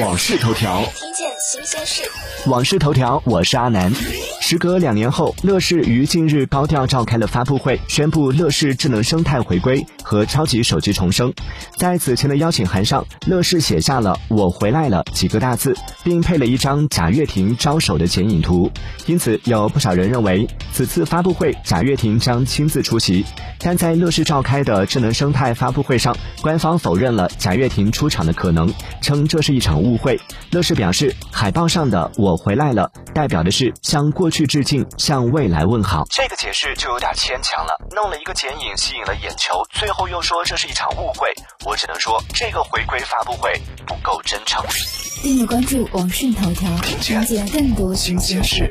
往事头条，听见新鲜事。往事头条，我是阿南。时隔两年后，乐视于近日高调召开了发布会，宣布乐视智能生态回归和超级手机重生。在此前的邀请函上，乐视写下了“我回来了”几个大字，并配了一张贾跃亭招手的剪影图。因此，有不少人认为此次发布会贾跃亭将亲自出席。但在乐视召开的智能生态发布会上，官方否认了贾跃亭出场的可能，称这是一场误会。乐视表示，海报上的“我回来了”代表的是向过去致敬，向未来问好。这个解释就有点牵强了，弄了一个剪影吸引了眼球，最后又说这是一场误会。我只能说，这个回归发布会不够真诚。订阅关注网讯头条，了解更多新鲜事。